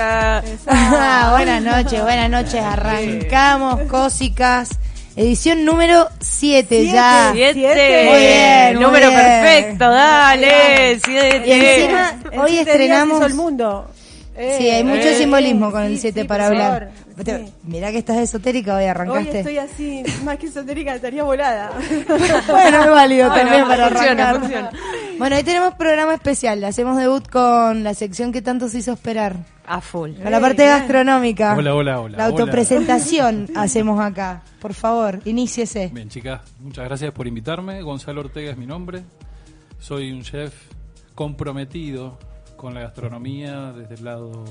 Ah, buenas noches, buenas noches. Arrancamos, cósicas. Edición número 7 ya. Siete. Muy bien, muy Número bien. perfecto, dale. Y Siete. encima, En hoy estrenamos. el mundo. Sí, hay mucho Eh, simbolismo con el sí, 7 sí, para hablar. sí. Mirá que estás esotérica hoy, Hoy arrancaste. estoy así, más que esotérica, estaría volada. Bueno, es válido también para funciona, arrancar. funciona. Bueno, hoy tenemos programa especial. Hacemos debut con la sección que tanto se hizo esperar. A full. Con la parte gastronómica. Hola, hola, hola, La hola. autopresentación hacemos acá. Por favor, iníciese. Bien, chicas, muchas gracias por invitarme. Gonzalo Ortega es mi nombre. Soy un chef comprometido con la gastronomía desde el lado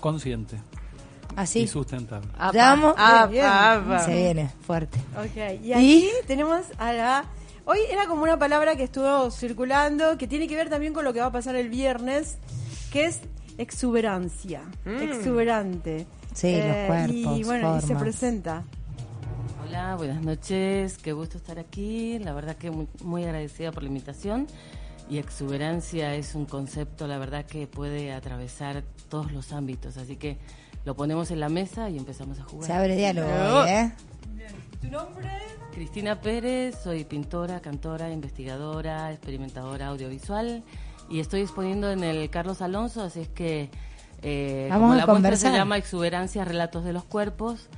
consciente y Así. sustentable. Apa, Ya vamos. apa, apa. Se viene fuerte. Ok, y aquí tenemos a la... Hoy era como una palabra que estuvo circulando, que tiene que ver también con lo que va a pasar el viernes, que es exuberancia, exuberante. Sí, los cuerpos, Y bueno, y se formas. presenta. Hola, buenas noches, qué gusto estar aquí. La verdad que muy, muy agradecida por la invitación. Y exuberancia es un concepto, la verdad, que puede atravesar todos los ámbitos. Así que lo ponemos en la mesa y empezamos a jugar. Se abre diálogo ¿eh? ¿Tu nombre? Cristina Pérez, soy pintora, cantora, investigadora, experimentadora audiovisual y estoy exponiendo en el Carlos Alonso, así es que eh, Vamos como a la muestra conversar. se llama Exuberancia, Relatos de los Cuerpos,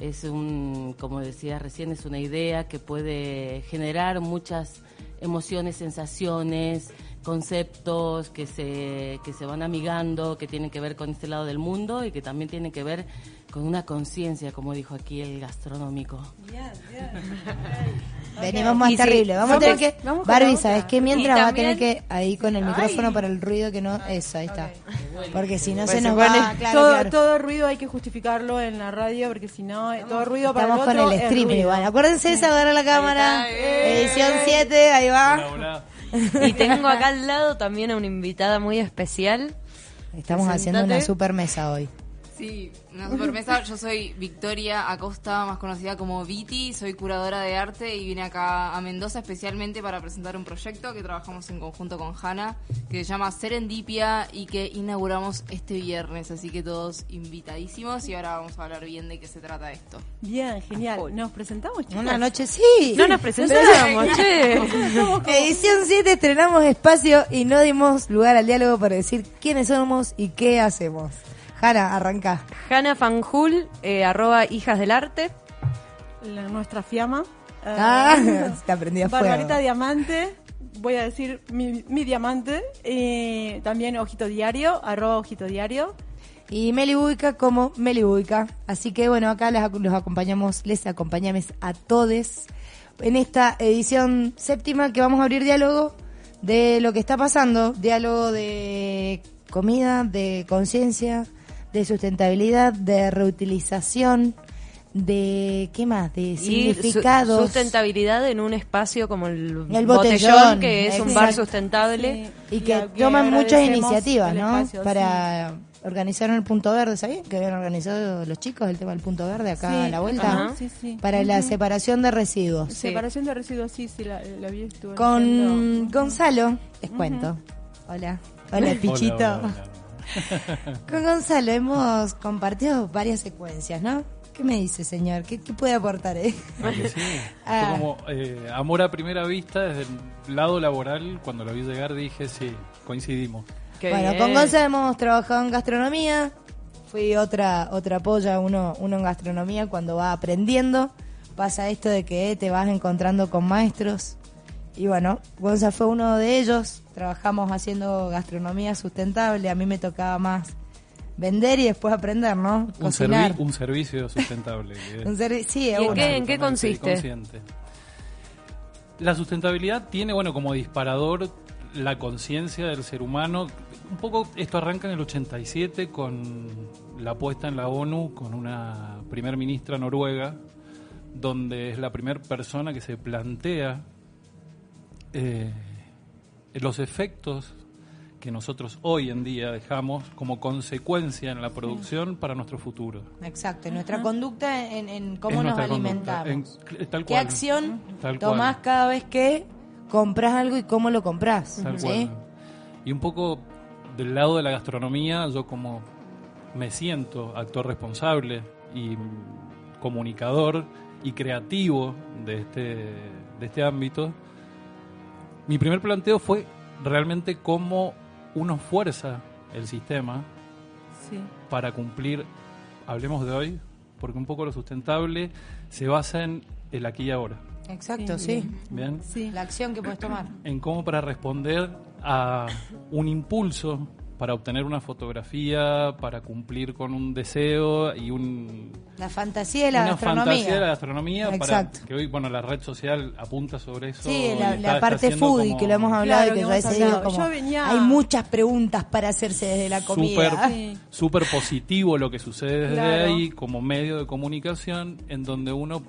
es un, como decía recién, es una idea que puede generar muchas emociones, sensaciones, conceptos que se, que se van amigando, que tienen que ver con este lado del mundo y que también tienen que ver con una conciencia, como dijo aquí el gastronómico. Bien, bien. Venimos más Y sí, terrible. Vamos a tener que. vamos con Barbie, ¿sabes qué? Mientras Y va a tener también- que. Ahí con el micrófono para el ruido que no. Eso, ahí está. Porque si no Pues se nos va. Claro, todo, claro. todo ruido hay que justificarlo en la radio, porque si no, eh, todo ruido para Estamos el con otro el es streaming ruido. igual. Acuérdense de saludar a la cámara. está, Edición 7, ahí va. Hola, hola. Y tengo acá al lado también a una invitada muy especial. Estamos haciendo una super mesa hoy. Sí, una supermesa. Yo soy Victoria Acosta, más conocida como Viti. Soy curadora de arte y vine acá a Mendoza especialmente para presentar un proyecto que trabajamos en conjunto con Hanna, que se llama Serendipia y que inauguramos este viernes. Así que todos invitadísimos y ahora vamos a hablar bien de qué se trata esto. Bien, genial. ¿Nos presentamos, chicos? Una noche, sí. No nos presentamos, che. Edición 7 estrenamos espacio y no dimos lugar al diálogo para decir quiénes somos y qué hacemos. Jara, arranca. Hanna Fanjul, eh, arroba hijas del arte. La- nuestra fiamma. Ah, Eh, está prendida a fuego. Diamante, voy a decir mi, mi diamante. Eh, también Ojito Diario, arroba Ojito Diario. Y Meli Buica como Meli Buica. Así que bueno, acá les, los acompañamos, les acompañamos a todos en esta edición séptima que vamos a abrir diálogo de lo que está pasando. Diálogo de comida, de conciencia, de sustentabilidad, de reutilización, de ¿qué más? De Y su- significados. sustentabilidad en un espacio como el, El botellón, Botellón, que es un bar sustentable. y Y que toman muchas iniciativas, ¿no? espacio, Para organizar el punto verde, ¿sabían? Que habían organizado los chicos el tema del punto verde acá Sí, a la vuelta. ajá. Sí, sí. Para la separación de residuos. Sí. Separación de residuos, sí, sí, la, la vi. estuve Con. Gonzalo, les cuento. Hola. Hola, Pichito. Hola, hola, hola. Con Gonzalo hemos compartido varias secuencias, ¿no? ¿Qué me dice, señor? ¿Qué, qué puede aportar? Eh? Ah, que sí. Ah. Fue como eh, amor a primera vista desde el lado laboral. Cuando lo vi llegar dije, sí, coincidimos. Qué bueno, bien. con Gonzalo hemos trabajado en gastronomía. Fui otra otra polla, uno, uno en gastronomía cuando va aprendiendo. Pasa esto de que te vas encontrando con maestros. Y bueno, Gonzalo fue uno de ellos. Trabajamos haciendo gastronomía sustentable. A mí me tocaba más vender y después aprender, ¿no? Un, servi- un servicio sustentable. Un servi- sí, ¿Y en qué- en qué consiste? consciente. La sustentabilidad tiene, bueno, como disparador la conciencia del ser humano. Un poco esto arranca en el 87 con la puesta en la ONU con una primer ministra noruega, donde es la primera persona que se plantea eh, los efectos que nosotros hoy en día dejamos como consecuencia en la producción para nuestro futuro. Exacto, nuestra conducta en, en cómo nos alimentamos. en- tal ¿Qué acción Tal tomás cual. cada vez que compras algo y cómo lo compras? Tal ¿sí? cual. Y un poco del lado de la gastronomía, yo como me siento actor responsable y comunicador y creativo de este, de este ámbito, mi primer planteo fue realmente cómo uno fuerza el sistema Sí. para cumplir, hablemos de hoy, porque un poco lo sustentable se basa en el aquí y ahora. Exacto, Sí, sí. ¿bien? Sí. La acción que puedes tomar. En cómo para responder a un impulso para obtener una fotografía, para cumplir con un deseo y un, La fantasía de la una gastronomía. fantasía de la gastronomía Exacto. para que hoy, bueno, la red social apunta sobre eso. Sí, la, está- la está parte foodie como que lo hemos hablado Claro, y que que hablado. como Yo venía- hay muchas preguntas para hacerse desde la comida. súper Sí. positivo lo que sucede desde Claro. ahí como medio de comunicación en donde uno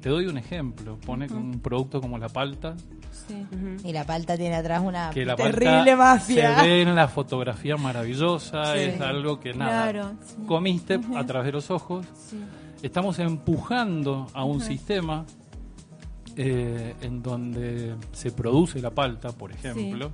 te doy un ejemplo pone un producto como la palta Sí. Y la palta tiene atrás una que la terrible palta mafia. se ve en la fotografía maravillosa Sí. es algo que nada Claro, sí. comiste a través de los ojos Sí. estamos empujando a un sistema eh, en donde se produce la palta por ejemplo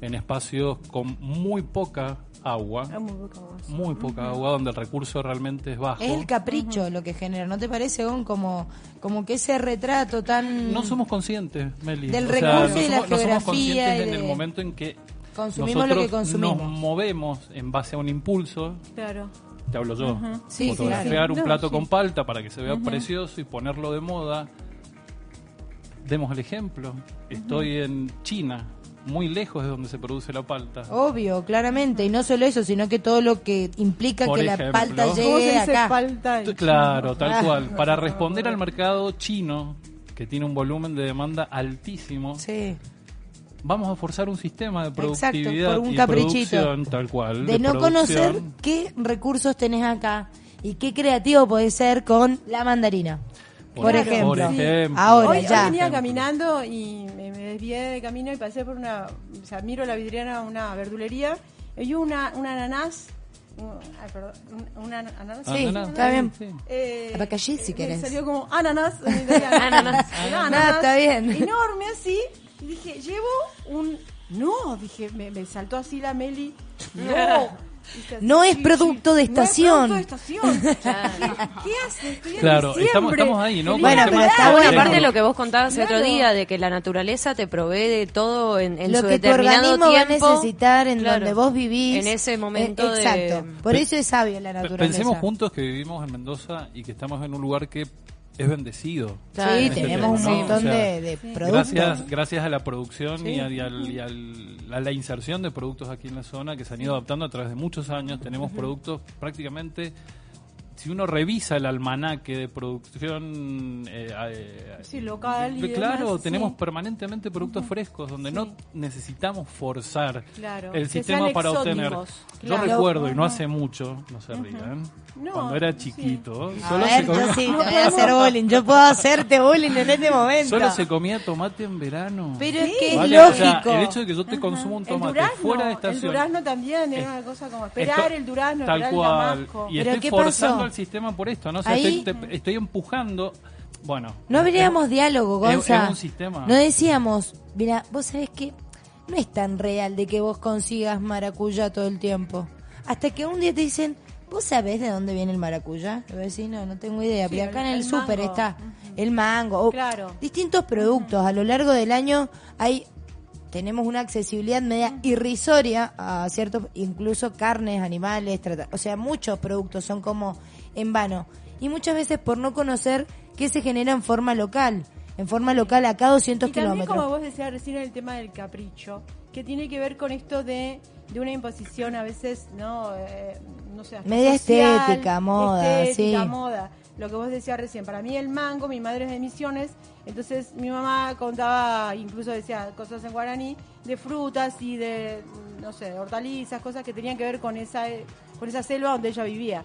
en espacios con muy poca agua muy poca voz. muy poca agua, donde el recurso realmente es bajo. Es el capricho lo que genera, ¿no te parece, Gon? Como, como que ese retrato tan... No somos conscientes, Meli. Del O sea, recurso no y la somos, no somos geografía conscientes y en el momento en que Consumimos lo que consumimos. nos movemos en base a un impulso. Claro. Te hablo yo. Sí, Fotografiar sí. un No, plato sí. con palta para que se vea precioso y ponerlo de moda. Demos el ejemplo. Estoy en China, muy lejos de donde se produce la palta. Obvio, claramente. Y no solo eso, sino que todo lo que implica Por que la palta ¿Cómo se llegue dice acá. falta? en Claro, tal Ah. cual. Para responder al mercado chino, que tiene un volumen de demanda altísimo, Sí. vamos a forzar un sistema de Exacto, productividad por un y caprichito. producción tal cual De no producción. conocer qué recursos tenés acá y qué creativo podés ser con la mandarina. Por, ejemplo. por ejemplo. Ahora Hoy, hoy ya. venía caminando y me, me desvié de camino y pasé por una, o sea, miro la vidriera una verdulería y una, una ananás, un- ay, perdón, un- una ananas. Sí, está bien. sí. Eh, Abacallí, si querés. Salió como ananas. Ananas. Ah, está bien. Enorme así. Y dije, llevo un... No, dije, me, me saltó así la Meli. No. No es producto de estación. No es producto de estación. ¿Qué, qué haces? Claro, estamos- estamos ahí, ¿no? Bueno, pero está bueno, bueno. aparte lo que vos contabas el otro Claro. día, de que la naturaleza te provee de todo en, en lo su que tu determinado organismo va a tiempo. necesitar en Claro, donde vos vivís. En ese momento Eh, de... Exacto. Por eso es sabio la naturaleza. Pensemos juntos que vivimos en Mendoza y que estamos en un lugar que es bendecido. Claro. Sí, en este tenemos un montón O sea, de, de productos. Gracias, gracias a la producción y, a, y al- y al- a la inserción de productos aquí en la zona que se han ido adaptando a través de muchos años, tenemos productos prácticamente, si uno revisa el almanaque de producción, eh, eh, Sí, local y Claro, demás, tenemos sí. permanentemente productos frescos donde no necesitamos forzar Claro, el sistema para obtener. exóticos, Yo claro. recuerdo, y no hace mucho, no se rían, No, cuando era sí. chiquito, A solo, ver, se comía, yo sí, te voy a hacer bullying. Yo puedo hacerte bullying en este momento. solo se comía tomate en verano. Pero es que es ¿Vale? O sea, lógico. el hecho de que yo te consuma un El tomate durazno, fuera de el estación. durazno también era una cosa como esperar esto- el durazno, tal cual. el. Y Pero estoy ¿qué forzando pasó? Al sistema por esto, ¿no? O sea, Ahí- estoy, te- estoy empujando. Bueno. No abríamos es- diálogo, Gonza. es un sistema. No decíamos, mira, vos sabés que no es tan real de que vos consigas maracuyá todo el tiempo. Hasta que un día te dicen, ¿vos sabés de dónde viene el maracuyá? Le voy a decir, no, no tengo idea. Sí, pero acá en el- el, súper está el mango. o Claro. Distintos productos. A lo largo del año hay tenemos una accesibilidad media irrisoria a ciertos, incluso carnes, animales, trata- o sea, muchos productos son como en vano. Y muchas veces por no conocer qué se genera en forma local. En forma local a cada 200 Y también, kilómetros. como vos decías recién, el tema del capricho, que tiene que ver con esto de, de una imposición a veces, ¿no? Eh, no sé, Media social, estética, moda, estética, sí. moda. Lo que vos decías recién, para mí el mango, mi madre es de Misiones, entonces mi mamá contaba, incluso decía cosas en guaraní, de frutas y de, no sé, hortalizas, cosas que tenían que ver con esa, con esa selva donde ella vivía.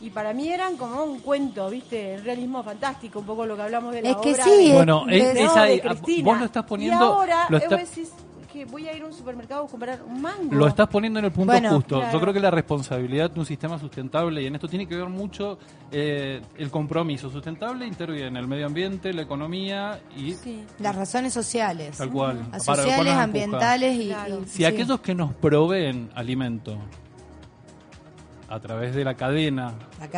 Y para mí eran como un cuento, ¿viste? El realismo fantástico, un poco lo que hablamos de la Es que obra sí, de- Bueno, de- es, no, es de Cristina. vos lo estás poniendo. Y ahora, lo está- vos decís, que voy a ir a un supermercado a comprar un mango. Lo estás poniendo en el punto Bueno, justo. claro. Yo creo que la responsabilidad de un sistema sustentable, y en esto tiene que ver mucho eh, el compromiso sustentable, interviene el medio ambiente, la economía y Sí. Las razones sociales. tal cual. Las sociales, ambientales y... Claro. y- Si sí. aquellos que nos proveen alimento a través de la cadena,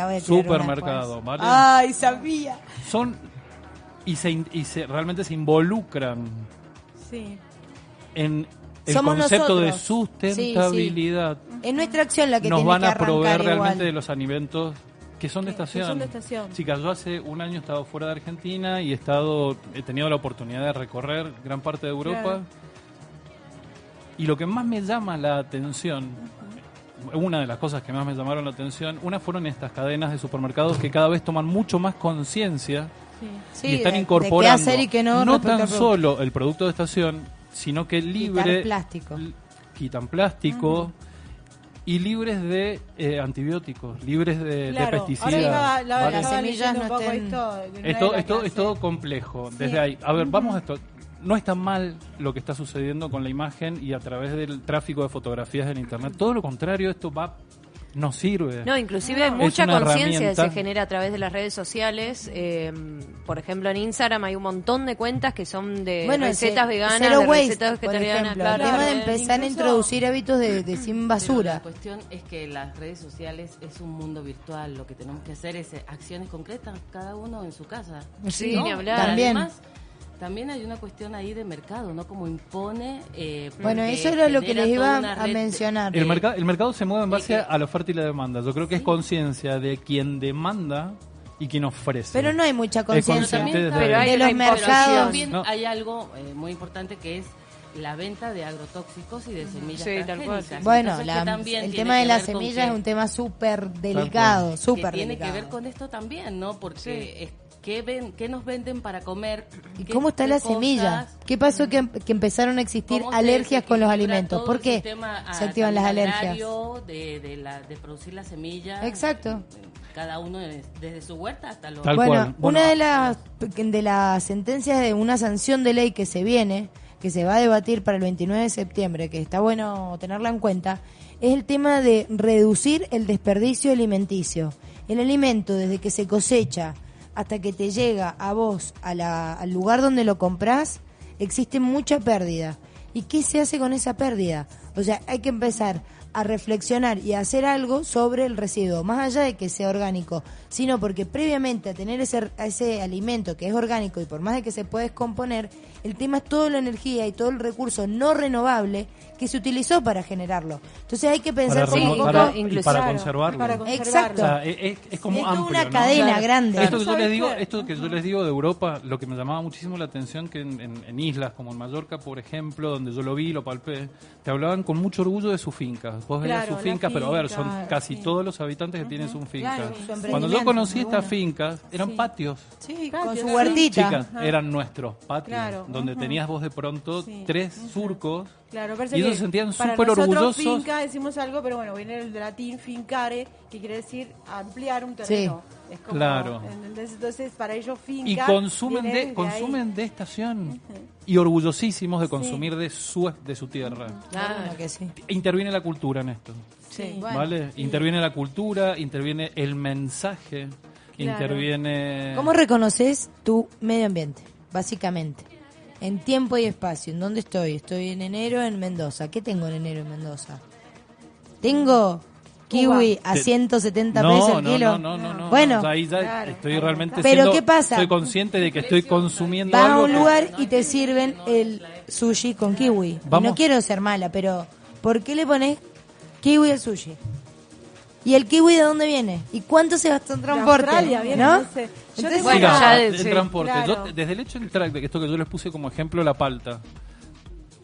de supermercado. ¿vale? ¡Ay, sabía! son y se, in- y se realmente se involucran Sí. En el Somos concepto de sustentabilidad, Es nuestra acción la que nos van que a proveer realmente de los alimentos que son de estación. son de estación. Chicas, yo hace un año he estado fuera de Argentina y he estado he tenido la oportunidad de recorrer gran parte de Europa. Claro. Y lo que más me llama la atención, una de las cosas que más me llamaron la atención, una fueron estas cadenas de supermercados que cada vez toman mucho más conciencia Sí, y están de- de incorporando qué hacer y qué no, tan solo el producto de estación, sino que libre plástico. l- quitan plástico y libres de eh, antibióticos, libres de, de Claro. pesticidas. Ahora semillas no un poco estén- esto. Esto, de es todo complejo. Sí. Desde ahí, a ver, vamos a esto. No está mal lo que está sucediendo con la imagen y a través del tráfico de fotografías en internet. Todo lo contrario, esto va no sirve. No, inclusive Es mucha conciencia herramienta. se genera a través de las redes sociales. eh, por ejemplo, en Instagram hay un montón de cuentas que son de Bueno, recetas ese- veganas, de waste, recetas vegetarianas, claro. El tema de empezar a introducir hábitos de, de sin basura. la cuestión es que las redes sociales es un mundo virtual. Lo que tenemos que hacer es eh, acciones concretas, cada uno en su casa. Sí, ¿no? ni hablar. Pero También. además, también hay una cuestión ahí de mercado, ¿no? Como impone. eh, Bueno, eso era lo que les iba a mencionar. El, mercado el mercado se mueve en base que- a la oferta y la demanda. Yo creo que es conciencia de quien demanda y quien ofrece. Pero no hay mucha conciencia de los mercados. También No. hay algo eh, muy importante que es la venta de agrotóxicos y de semillas Sí, tal cual. Bueno, la- el tiene tema de las semillas es un tema súper delicado, súper tiene delicado. que ver con esto también, ¿no? Porque es- ¿qué, ven, ¿qué nos venden para comer? ¿Y ¿Qué- cómo está qué la cosas? semilla? ¿Qué pasó que, que empezaron a existir ¿Cómo se alergias con los alimentos? ¿Por el qué se activan las alergias? De, de, la, de producir la semilla. Exacto. Cada uno es- desde su huerta hasta los... Tal bueno, cual. Bueno, una de las de las sentencias de una sanción de ley que se viene, que se va a debatir para el 29 de septiembre, que está bueno tenerla en cuenta, es el tema de reducir el desperdicio alimenticio. El alimento desde que se cosecha hasta que te llega a vos a la- al lugar donde lo comprás, existe mucha pérdida. ¿Y qué se hace con esa pérdida? O sea, hay que empezar a reflexionar y a hacer algo sobre el residuo, más allá de que sea orgánico, sino porque previamente a tener ese, a ese alimento que es orgánico y por más de que se puede descomponer, el tema es toda la energía y todo el recurso no renovable que se utilizó para generarlo. Entonces hay que pensar para, como un poco... para- y para conservarlo. para O conservarlo. Exacto. sea, es, como Es toda amplio, una ¿no? cadena Claro. grande. Esto que yo ¿Sabes les digo, esto que yo les digo de Europa, lo que me llamaba muchísimo la atención que en, en- en islas como en Mallorca, por ejemplo, donde yo lo vi, lo palpé, te hablaban con mucho orgullo de sus fincas. Vos veías Claro, fincas, pero a ver, son finca, casi sí. todos los habitantes que tienen sus fincas. Claro, su Cuando yo conocí estas fincas, eran Sí. patios. Sí, con su huertita. Chicas, eran nuestros patios, Claro, donde tenías vos de pronto Sí, tres surcos Claro, parece y ellos que se sentían para súper nosotros orgullosos. finca decimos algo, pero bueno, viene el latín fincare, que quiere decir ampliar un terreno. Es como, Claro. ¿entendés? Entonces, para ellos finca y consumen de, ahí. consumen de estación y orgullosísimos de consumir de su de su tierra. Claro que sí. Interviene la cultura en esto, Sí. ¿vale? Interviene la cultura, interviene el mensaje, interviene ¿Cómo reconoces tu medio ambiente? Básicamente. En tiempo y espacio. ¿En dónde estoy? Estoy en enero en Mendoza. ¿Qué tengo en enero en Mendoza? Tengo kiwi a Te- 170 no, pesos el no, kilo. no, no, no, no, bueno, no, ahí ya Claro, estoy claro. realmente Pero siendo- ¿qué pasa? Estoy consciente de que estoy consumiendo vas a un que- lugar y te sirven el sushi con kiwi. Vamos. no quiero ser mala, pero ¿por qué le pones kiwi al sushi? ¿Y el kiwi de dónde viene? ¿Y cuánto se gasta en De transporte? Australia viene, ¿No? no sé. Yo Entonces, Bueno, ya el de- transporte. claro. Yo, desde el hecho de entrar, de esto que yo les puse como ejemplo, la palta.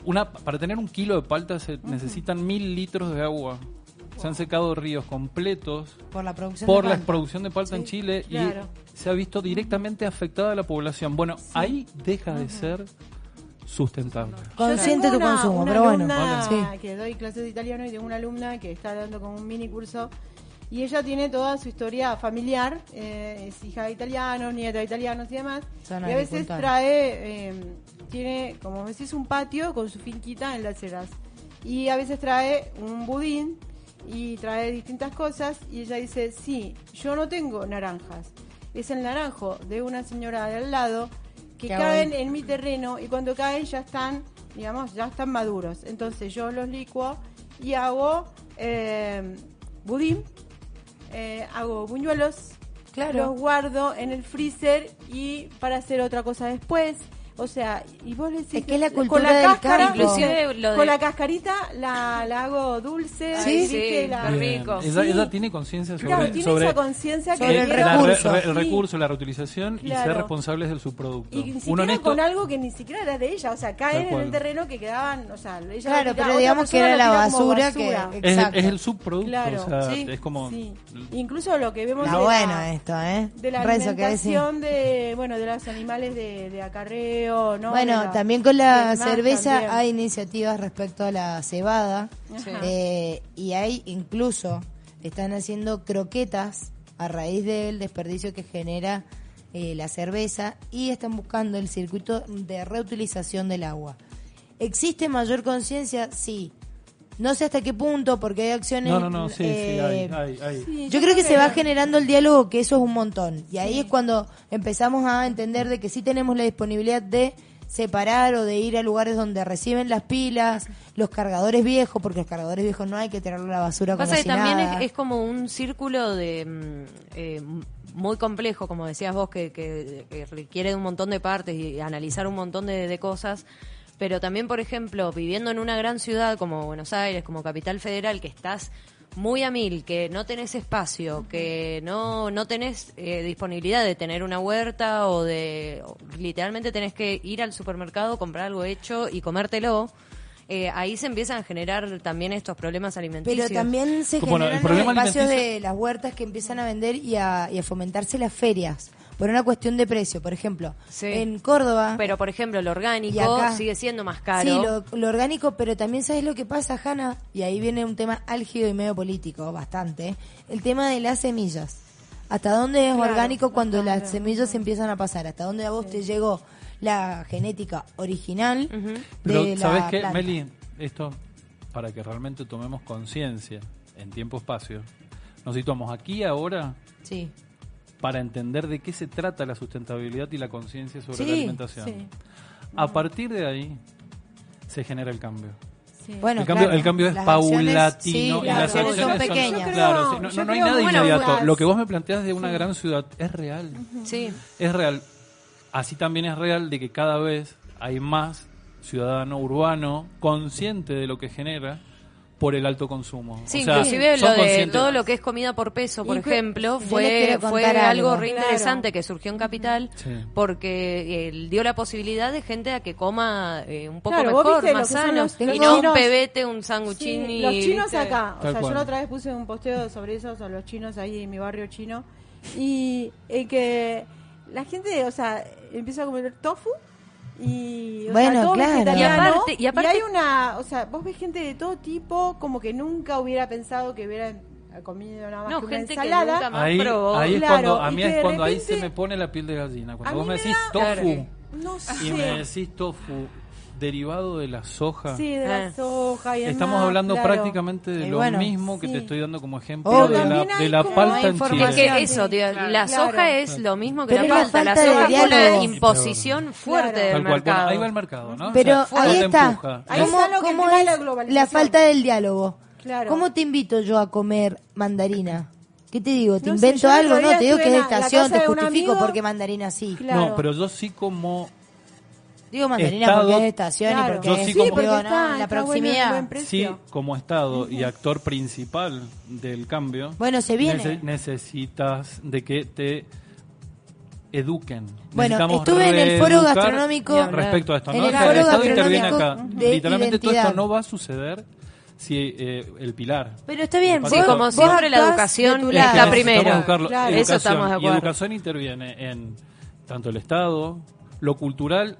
Una, para tener un kilo de palta se necesitan mil litros de agua. Se han secado ríos completos por la producción por de la palta. producción de palta en Chile claro. y se ha visto directamente afectada la población. Bueno, ahí deja de ser sustentable. Consciente tu consumo, una pero bueno. alumna Sí. que doy clases de italiano y tengo una alumna que está dando como un mini curso Y ella tiene toda su historia familiar, eh, es hija de italianos, nieta de italianos y demás. Son y a veces trae, eh, tiene, como decís, un patio con su finquita en las Heras. Y a veces trae un budín y trae distintas cosas. Y ella dice, sí, yo no tengo naranjas. Es el naranjo de una señora de al lado que Qué caen bueno. en mi terreno y cuando caen ya están, digamos, ya están maduros. Entonces yo los licuo y hago eh, budín, eh, hago buñuelos, Claro. los guardo en el freezer y para hacer otra cosa después. O sea, y vos le decís Es que es la con cultura la del cáscara, campo. Inclusive lo de- con la cascarita la, la hago dulce, Ay, sí, ¿viste? La- rico. Ella, Sí. ella tiene conciencia sobre, Claro, tiene sobre esa conciencia que sobre el quiero- la re- recurso. re- el Sí. recurso, la reutilización y Claro. ser responsables de su producto. Y ni Uno siquiera en esto, con algo que ni siquiera era de ella, o sea, caen en el terreno que quedaban, o sea, ella Claro, pero digamos que era la basura basura. que- es, es el subproducto, Claro, o sea, sí, es como... sí. Incluso lo que vemos Está de bueno la, esto, ¿eh? de la alimentación de, bueno, de los animales de, de ¿no? Bueno, la- también con la cerveza también. hay iniciativas respecto a la cebada eh, y hay incluso están haciendo croquetas a raíz del desperdicio que genera eh, la cerveza y están buscando el circuito de reutilización del agua. ¿Existe mayor conciencia? Sí. No sé hasta qué punto, porque hay acciones... No, no, no, sí, sí, eh, hay, hay, hay. Sí, yo creo que se va generando el diálogo, que eso es un montón. Y ahí es cuando empezamos a entender de que sí tenemos la disponibilidad de separar o de ir a lugares donde reciben las pilas, los cargadores viejos, porque los cargadores viejos no hay que tirarlo a la basura como Pasa que si también nada. es, es como un círculo de mm, eh, muy complejo, como decías vos, que, que- que requiere de un montón de partes y analizar un montón de, de cosas. Pero también, por ejemplo, viviendo en una gran ciudad como Buenos Aires, como capital federal, que estás muy a mil, que no tenés espacio, que no, no tenés eh, disponibilidad de tener una huerta o de... o literalmente tenés que ir al supermercado, comprar algo hecho y comértelo. eh, ahí se empiezan a generar también estos problemas alimenticios. Pero también se Bueno, el generan los espacios alimenticio- de las huertas que empiezan a vender y a, y a fomentarse las ferias. Por una cuestión de precio, por ejemplo. Sí. En Córdoba... Pero, por ejemplo, lo orgánico acá- sigue siendo más caro. Sí, lo, lo orgánico, pero también sabes lo que pasa, Hanna, y ahí viene un tema álgido y medio político, bastante, el tema de las semillas. ¿Hasta dónde es Claro, orgánico cuando las semillas empiezan a pasar? ¿Hasta dónde a vos te llegó la genética original Pero, de la ¿sabes qué, planta? Meli? Esto, para que realmente tomemos conciencia en tiempo-espacio, nos situamos aquí ahora Sí. Para entender de qué se trata la sustentabilidad y la conciencia sobre Sí, la alimentación. sí. A partir de ahí se genera el cambio. Sí. Bueno, el, cambio claro, el cambio es las acciones- paulatino sí, y las las acciones son pequeñas. claro, sí, no, creo- no- no hay nada inmediato. Lo que vos me planteas de una gran ciudad es real. Sí. Es real. Así también es real de que cada vez hay más ciudadano urbano consciente de lo que genera por el alto consumo. Sí, O sea, inclusive son lo de todo lo que es comida por peso, por ejemplo, fue, fue algo algo. re Claro. interesante que surgió en Capital Sí. porque él dio la posibilidad de gente a que coma eh, un poco Claro, mejor, más sano, los- y no un pebete, un Sí, sanguchini. los chinos ¿viste? acá, o Tal sea, cual. yo la otra vez puse un posteo sobre eso, sobre los chinos ahí en mi barrio chino, y eh, que la gente, o sea, empieza a comer tofu y o Bueno, sea, todo claro. Y aparte- y aparte- hay una, o sea, vos ves gente de todo tipo, como que nunca hubiera pensado que hubiera comido nada más No, que una gente que ensalada. nunca más Ahí, probó. ahí es Claro, cuando, a y mí que es cuando ahí repente- se me pone la piel de gallina. Cuando vos me me decís da- tofu No sé. y me decís tofu derivado de la soja, Sí, de Ah. la soja y estamos hablando claro. prácticamente de Y lo bueno, mismo que sí. te estoy dando como ejemplo de la, de la palta en información. Es Chile. que eso, tío, la Claro. soja es lo mismo que la la palta. La falta de soja es una imposición fuerte del Tal cual. Bueno, mercado. ahí va el mercado, ¿no? Pero O sea, ahí está. Ahí ¿Cómo, está es la la, falta del diálogo? Claro. ¿Cómo te invito yo a comer mandarina? ¿Qué te digo? ¿Te No invento algo? No, te digo que es la- la estación, te justifico porque mandarina sí. Claro. No, pero yo sí como Digo mandarina Estado- porque es de estación Claro. y porque Yo es, sí Sí, como- porque digo, está, no, la está el proximidad. buen sí como Estado y actor principal del cambio. Bueno, se viene. nece- necesitas de que te eduquen. Bueno, Necesitamos estuve en el foro gastronómico- respecto a esto. En ¿no? el O sea, foro Estado interviene acá. de Literalmente todo esto identidad. no va a suceder si eh, el pilar. Pero está bien, Sí, como siempre, la educación de tu es lado. la Necesitamos primera. buscarlo. Claro. Eso estamos de Y acuerdo. educación interviene en tanto el Estado, lo cultural,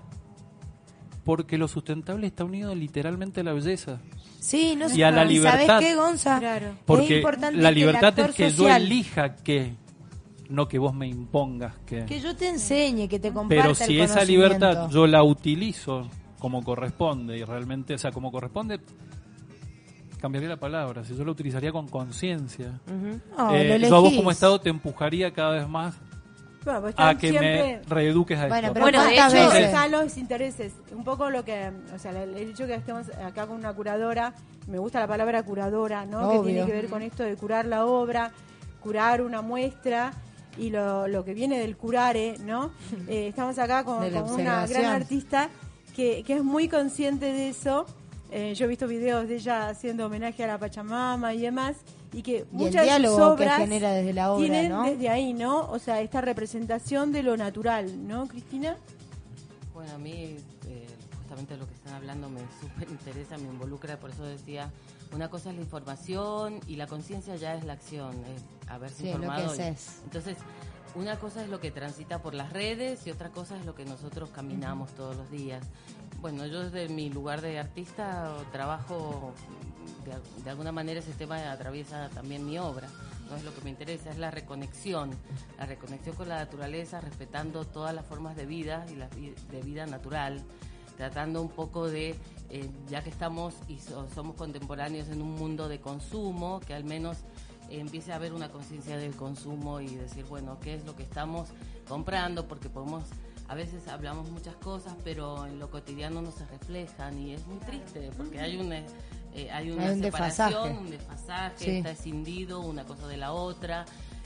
porque lo sustentable está unido literalmente a la belleza. Sí, no Y a la ¿y libertad. ¿Sabes qué, Gonza? Claro. es Porque importante la que el libertad actor es que social- yo elija qué, no que vos me impongas qué. Que yo te enseñe, que te comparta Pero el si esa libertad yo la utilizo como corresponde y realmente, o sea, como corresponde, cambiaría la palabra, si yo la utilizaría con conciencia. Eh, lo yo a vos como Estado te empujaría cada vez más Bueno, pues a que siempre... me reeduques a Bueno, esto. pero Bueno, de ¿cuántas hecho- veces? están los intereses. Un poco lo que, o sea, el el hecho que estemos acá con una curadora, me gusta la palabra curadora, ¿no? Obvio. Que tiene que ver con esto de curar la obra, curar una muestra y lo, lo que viene del curare, ¿no? Eh, estamos acá con, una gran artista que, que es muy consciente de eso. Eh, yo he visto videos de ella haciendo homenaje a la Pachamama y demás. Y que Y el muchas de sus diálogo que obras genera desde la obra, tienen ¿no? desde ahí, ¿no? O sea, esta representación de lo natural, ¿no, Cristina? Bueno, a mí eh, justamente lo que están hablando me súper interesa, me involucra, por eso decía, una cosa es la información y la conciencia ya es la acción, es haberse Sí, lo informado. que es. Entonces, una cosa es lo que transita por las redes y otra cosa es lo que nosotros caminamos todos los días. Bueno, yo desde mi lugar de artista trabajo, de, al- de alguna manera ese tema atraviesa también mi obra. No es lo que me interesa, es la reconexión, la reconexión con la naturaleza, respetando todas las formas de vida y la de vida natural, tratando un poco de, eh, ya que estamos y so- somos contemporáneos en un mundo de consumo, que al menos empiece a haber una conciencia del consumo y decir, bueno, ¿qué es lo que estamos comprando? Porque podemos, a veces hablamos muchas cosas, pero en lo cotidiano no se reflejan y es muy triste porque hay una, eh, hay una Hay un separación, desfasaje. un desfasaje, Sí. está escindido una cosa de la otra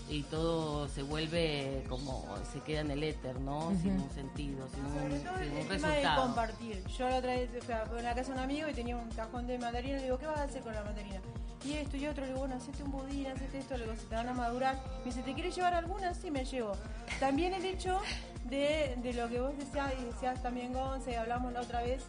y todo se vuelve como, se queda en el éter, ¿no? Sin un sentido, sin un, sin el un tema de resultado. compartir. Yo la otra vez fui a, fui a la casa de un amigo y tenía un cajón de mandarina. Le digo, ¿qué vas a hacer con la mandarina? Y esto y otro. Le digo, bueno, hacete un budín, hacete esto. Le digo, se te van a madurar. Me dice, ¿te quieres llevar alguna? Sí, me llevo. También el hecho de, de lo que vos decías y decías también, Gonza, y hablamos la otra vez,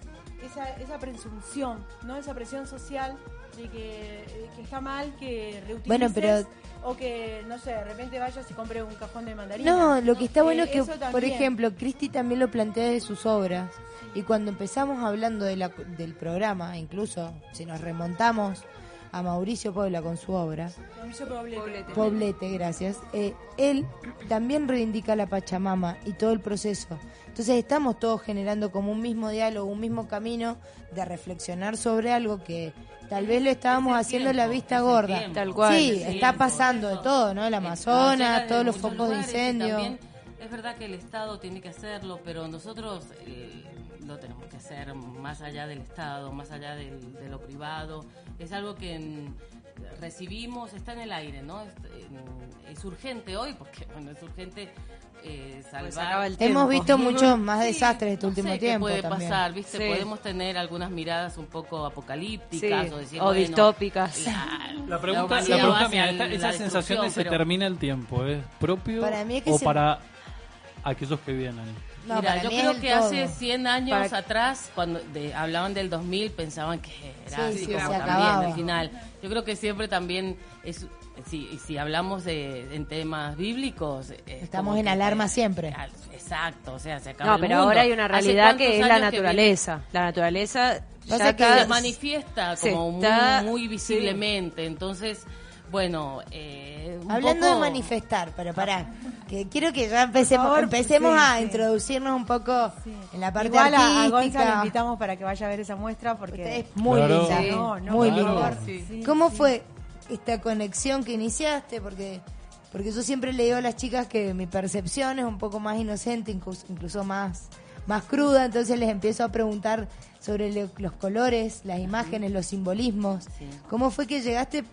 esa, esa presunción, ¿no? Esa presión social de que, eh, que está mal que reutilices Bueno, pero- o que, no sé, de repente vayas y compres un cajón de mandarina. No, lo que está bueno Eh, es que, eso por ejemplo, Cristi también lo plantea de sus obras. Y cuando empezamos hablando de la- del programa, incluso si nos remontamos a Mauricio Puebla con su obra, Mauricio Poblete. Poblete, gracias, eh, él también reivindica la Pachamama y todo el proceso. Entonces estamos todos generando como un mismo diálogo, un mismo camino de reflexionar sobre algo que tal vez lo estábamos Es haciendo en la vista gorda. tiempo, Tal cual. Sí, es está tiempo, pasando de todo, ¿no? El Amazonas, de todos los focos de incendio. también es verdad que el Estado tiene que hacerlo, pero nosotros eh, lo tenemos que hacer más allá del Estado, más allá del- de lo privado. Es algo que recibimos, está en el aire, ¿no? Es, es urgente hoy, porque bueno, es urgente eh, salvar. Pues acaba el Hemos tiempo. visto muchos más Sí, desastres este no último sé qué tiempo puede también. pasar, ¿viste? Sí. Podemos tener algunas miradas un poco apocalípticas Sí, o decir, o bueno, distópicas. La, La pregunta, la pregunta mía, esta- la esa sensación de se pero- termina el tiempo, ¿es propio Para mí es que o se- para aquellos que vienen? No, Mira, yo creo que todo. hace 100 años Para- atrás, cuando de- hablaban del 2000, pensaban que era Sí, así sí, como se también acababa. al final. Yo creo que siempre también es si, si hablamos de, en temas bíblicos es Estamos en que- alarma siempre. Exacto, o sea, se acaba No, el pero mundo. ahora hay una ¿Hace realidad que es la que naturaleza. La naturaleza ya que viene- está- se manifiesta como muy- está- muy, visiblemente. Entonces, bueno, eh, un Hablando poco- de manifestar, pero pará, que quiero que ya empecemos, favor, empecemos sí, a sí. introducirnos un poco en la parte Igual a, a Gonza artística. invitamos para que vaya a ver esa muestra porque Es muy Claro. linda, Sí. No, no, muy por linda. ¿Cómo Sí, fue esta conexión que iniciaste? Porque porque yo siempre le digo a las chicas que mi percepción es un poco más inocente, incluso, incluso más más cruda, entonces les empiezo a preguntar sobre los colores, las imágenes, los simbolismos. Sí. ¿Cómo fue que llegaste?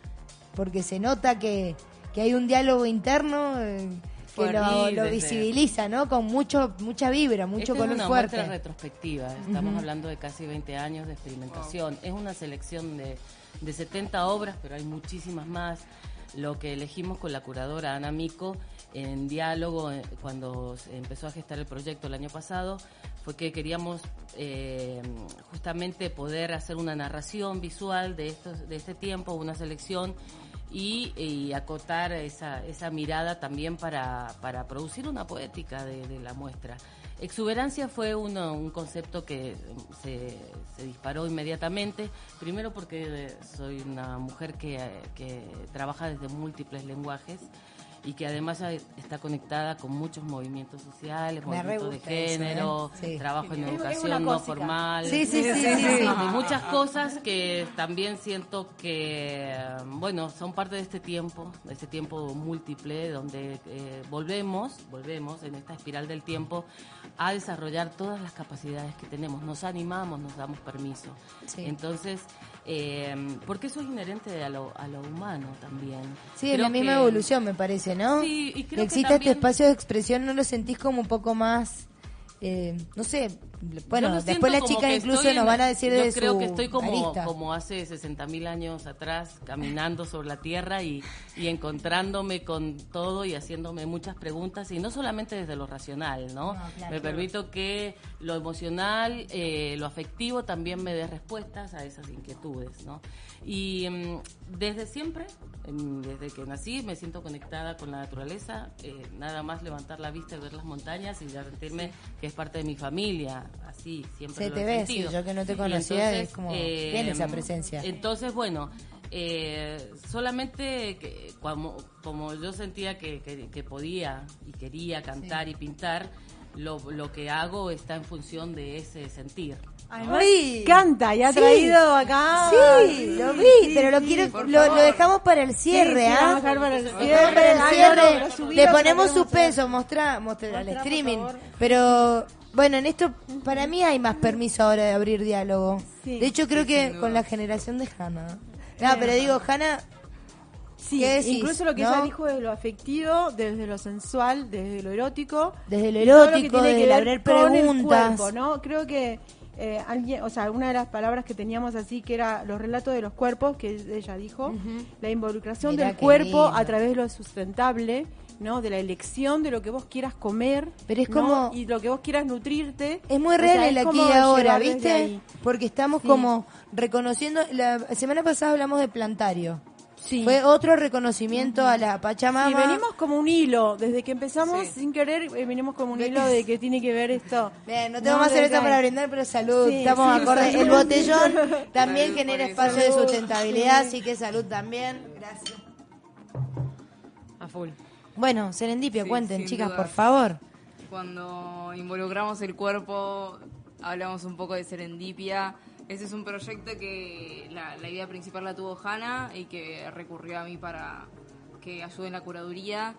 Porque se nota que, que hay un diálogo interno eh, que lo, lo visibiliza, ¿no? Con mucho mucha vibra, mucho Esta color es una fuerte. muestra retrospectiva. Estamos hablando de casi 20 años de experimentación. Es una selección de, de 70 obras, pero hay muchísimas más. Lo que elegimos con la curadora Ana Mico en diálogo eh, cuando se empezó a gestar el proyecto el año pasado fue que queríamos eh, justamente poder hacer una narración visual de estos de este tiempo, una selección y, acotar esa, esa mirada también para, para producir una poética de, la muestra. Exuberancia fue uno, un concepto que se, se disparó inmediatamente, primero porque soy una mujer que, que trabaja desde múltiples lenguajes y que además está conectada con muchos movimientos sociales, Me movimientos de eso, género, ¿eh? Sí. trabajo en Es- es una educación no formal. Sí, sí, muchas cosas que también siento que, bueno, son parte de este tiempo, de este tiempo múltiple, donde eh, volvemos, volvemos en esta espiral del tiempo a desarrollar todas las capacidades que tenemos. Nos animamos, nos damos permiso. Entonces, eh, porque eso es inherente a lo, a lo humano también. Sí, Creo la misma que- evolución me parece, ¿no? Sí, y creo que que exista también- este espacio de expresión, ¿no lo sentís como un poco más, eh, no sé, bueno, después las chicas incluso nos van a decir yo de creo su que estoy como, arista. como hace 60.000 años atrás, caminando sobre la tierra y, y encontrándome con todo y haciéndome muchas preguntas, y no solamente desde lo racional, ¿no? me permito que lo emocional, eh, lo afectivo también me dé respuestas a esas inquietudes, ¿no? Y mm, desde siempre, em, desde que nací, me siento conectada con la naturaleza, eh, nada más levantar la vista y ver las montañas y sentirme que es parte de mi familia, así siempre Se lo te ve, sí, yo que no te conocía, es como- eh, tiene esa presencia. Entonces, bueno, eh, solamente que, como, como yo sentía que, que- que podía y quería cantar y pintar, lo, lo que hago está en función de ese sentir. Además, Ay. canta y ha Sí. traído acá. Sí, lo vi, sí, pero lo quiero, lo, dejamos para el cierre, Sí, sí, ¿ah? dejar para el cierre. para el Ay, cierre. no, subilo, Le ponemos suspenso, mostrá, mostrá al streaming. Pero bueno, en esto para mí hay más permiso ahora de abrir diálogo. Sí. de hecho, creo Sí, que con la generación de Hannah. No, pero digo, Hannah, Sí, ¿Qué decís, incluso lo que no? ella dijo de lo afectivo, desde lo sensual, desde lo erótico. Desde lo erótico, desde ver abrir con el preguntas. cuerpo, ¿no? Creo que eh, alguien, o sea, una de las palabras que teníamos así, que era los relatos de los cuerpos, que ella dijo, la involucración Mirá del cuerpo lindo. a través de lo sustentable, ¿no? De la elección de lo que vos quieras comer. Pero es ¿no? como- Y lo que vos quieras nutrirte. Es muy O real sea, el aquí y ahora, ¿viste? Porque estamos Sí. como reconociendo. La semana pasada hablamos de plantario. Sí. Fue otro reconocimiento a la Pachamama. Sí, venimos como un hilo, desde que empezamos Sí. sin querer, eh, venimos como un hilo de que tiene que ver esto. Bien, no te vamos a hacer desde esto para brindar, pero salud. Sí, Estamos sí, acorde. salud. El botellón también Salud genera espacio de sustentabilidad, Sí. así que salud también. Gracias. A full. Bueno, Serendipia, Sí, cuenten, chicas, duda. por favor. Cuando involucramos el cuerpo, hablamos un poco de serendipia. Ese es un proyecto que la, la idea principal la tuvo Hanna y que recurrió a mí para que ayude en la curaduría.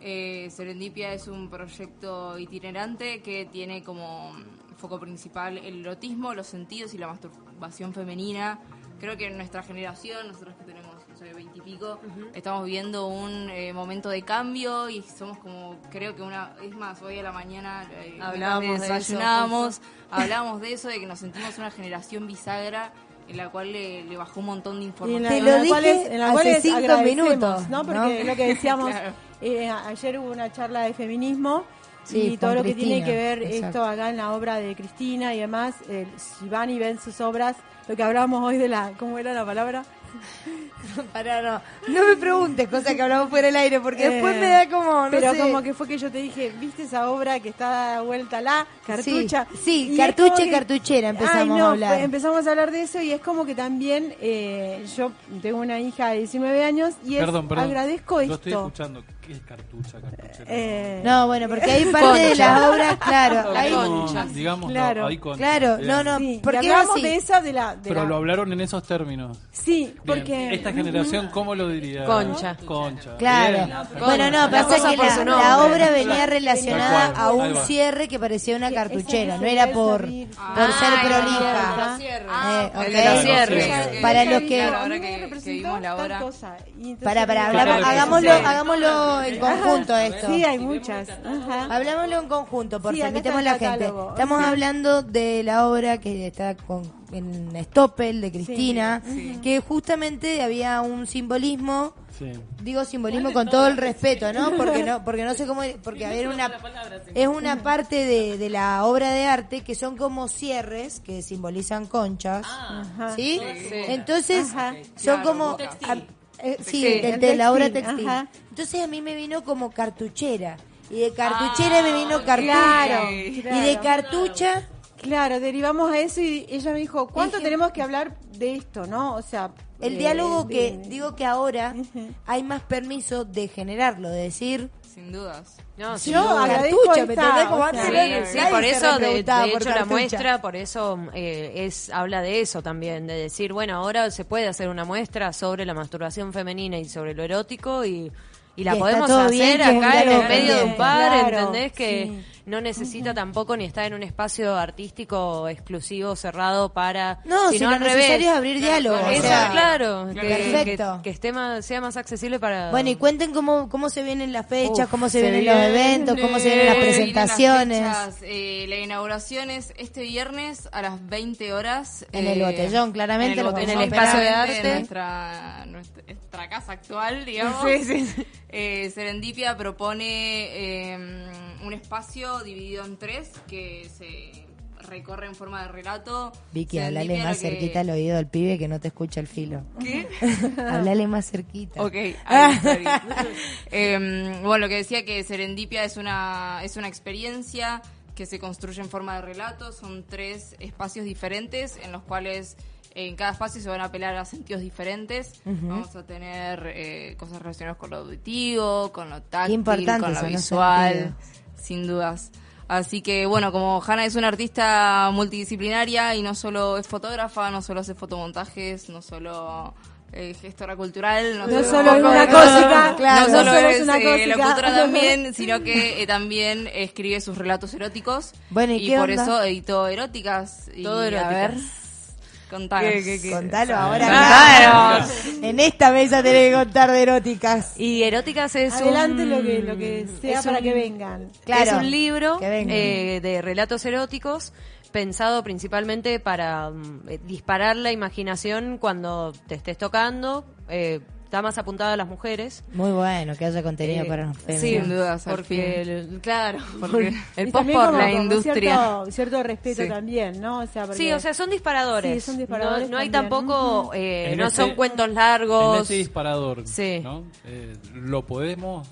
Eh, serendipia es un proyecto itinerante que tiene como foco principal el erotismo, los sentidos y la masturbación femenina. Creo que en nuestra generación, nosotros que tenemos, no sé, veintipico, estamos viviendo un eh, momento de cambio y somos como, creo que una, es más, hoy a la mañana eh, Hablábamos de eso, desayunábamos, hablábamos de eso, de que nos sentimos una generación bisagra en la cual le, le bajó un montón de Y en información. la, Te en lo la dije cual es- en la cual hace es cinco minutos, ¿no? ¿no? Porque lo que decíamos, Claro. eh, ayer hubo una charla de feminismo Sí, y todo lo que Cristina, tiene que ver exacto. esto acá en la obra de Cristina y demás, eh, si van y ven sus obras, lo que hablábamos hoy de la, ¿cómo era la palabra? Pará, no. No me preguntes cosas que hablamos fuera del aire, porque después me da como, no pero sé. como que fue que yo te dije, ¿viste esa obra que está vuelta la cartucha? Sí, sí, cartucha y cartuchera empezamos Ay, no, a hablar. pues empezamos a hablar de eso y es como que también eh, yo tengo una hija de 19 años y es, Perdón, perdón. agradezco Lo estoy esto. escuchando. ¿Qué es cartucha, cartuchera? Eh, No, bueno, porque hay parte de Concha. la obra, claro. No, hay- conchas. digamos, Claro. no, hay conchas. Claro, no, no, sí, porque hablamos así. de esa de la... de Pero la- lo hablaron en esos términos. Sí, Bien. porque... Esta generación, ¿cómo lo diría? Concha. Concha. Claro. Bien. Bueno, no, La pasa que la, obra venía relacionada a un cierre que parecía una cartuchera, no era por, por Ah, ser de prolija. cierres. Eh, el ok. de los cierres. Sí, Para los que- Para, para, hablamos- hagámoslo, en conjunto esto. Sí, hay muchas. Ajá. Hablámoslo en conjunto, por Sí, está la gente. Estamos Sí. hablando de la obra que está con, en Stoppel, de Cristina, que justamente había un simbolismo, Sí. digo simbolismo con todo el respeto, ¿no? Porque no, porque no sé cómo, porque había una, es una parte de, de la obra de arte que son como cierres que simbolizan conchas, ¿sí? Entonces Ajá. son como, a- Eh, sí, Sí, de la obra textil, ajá. Entonces a mí me vino como cartuchera. Y de cartuchera me vino cartucha. Claro, Y de cartucha, Claro, derivamos a eso y ella me dijo, ¿cuánto Dije- tenemos que hablar de esto, no? O sea... el eh, diálogo de- que digo que ahora hay más permiso de generarlo, de decir, Sin dudas. No, sin Yo duda. agradezco Sí, nadie sí, se por eso, de, hecho, la muestra, por eso eh, es habla de eso también, de decir, bueno, ahora se puede hacer una muestra sobre la masturbación femenina y sobre lo erótico y, y la Y podemos bien, hacer acá en el medio de un bar, Claro, ¿entendés? Que sí. No necesita tampoco ni estar en un espacio artístico exclusivo, cerrado para... No, sino al revés. necesario es abrir diálogo. o Eso, sea, claro, que, Perfecto. que, que esté más, sea más accesible para... Bueno, y cuenten cómo, cómo se vienen las fechas, Uf, cómo se, se vienen los eventos, cómo se vienen las vienen las presentaciones. fechas. Eh, la inauguración es este viernes a las 20 horas. En el eh, Botellón, claramente, En el, botellón, a esperar. espacio de arte. en Nuestra, nuestra, casa actual, digamos. Sí, sí, sí. Eh, Serendipia propone eh, un espacio dividido en tres que se recorre en forma de relato. Vicky, hablale más que- cerquita al oído del pibe que no te escucha el filo. ¿Qué? hablale más cerquita. Ok. Em, bueno, lo que decía que Serendipia es una, es una experiencia que se construye en forma de relato. Son tres espacios diferentes en los cuales en cada espacio se van a apelar a sentidos diferentes. Vamos a tener eh, cosas relacionadas con lo auditivo, con lo táctil, con lo visual. Sin dudas. Así que bueno, como Hanna es una artista multidisciplinaria y no solo es fotógrafa, no solo hace fotomontajes, no solo eh, gestora cultural, no, No solo, es una cosita, claro, no solo no solo es, una eh, locutora también, sino que eh, también escribe sus relatos eróticos. Bueno, ¿y qué por onda? eso editó eróticas. Y, Todo A eróticas. ver, contanos. ¿Qué, qué, qué? Contalo ahora. Claro. En esta mesa tenés que contar de eróticas. Y eróticas es Adelante un- lo que, lo que sea es para un- que vengan. Claro, es un libro eh, de relatos eróticos pensado principalmente para mm, eh, disparar la imaginación cuando te estés tocando. eh, está más apuntado a las mujeres. Muy bueno que haya contenido Eh, para los sí. Sin dudas, porque fin. el- claro, Porque el post por la industria. Cierto, cierto respeto Sí. también, ¿no? O sea, porque- Sí, o sea, son disparadores. Sí, son disparadores No, no hay tampoco, eh, En no ese- son cuentos En largos. ese disparador, Sí. ¿no? Eh, lo podemos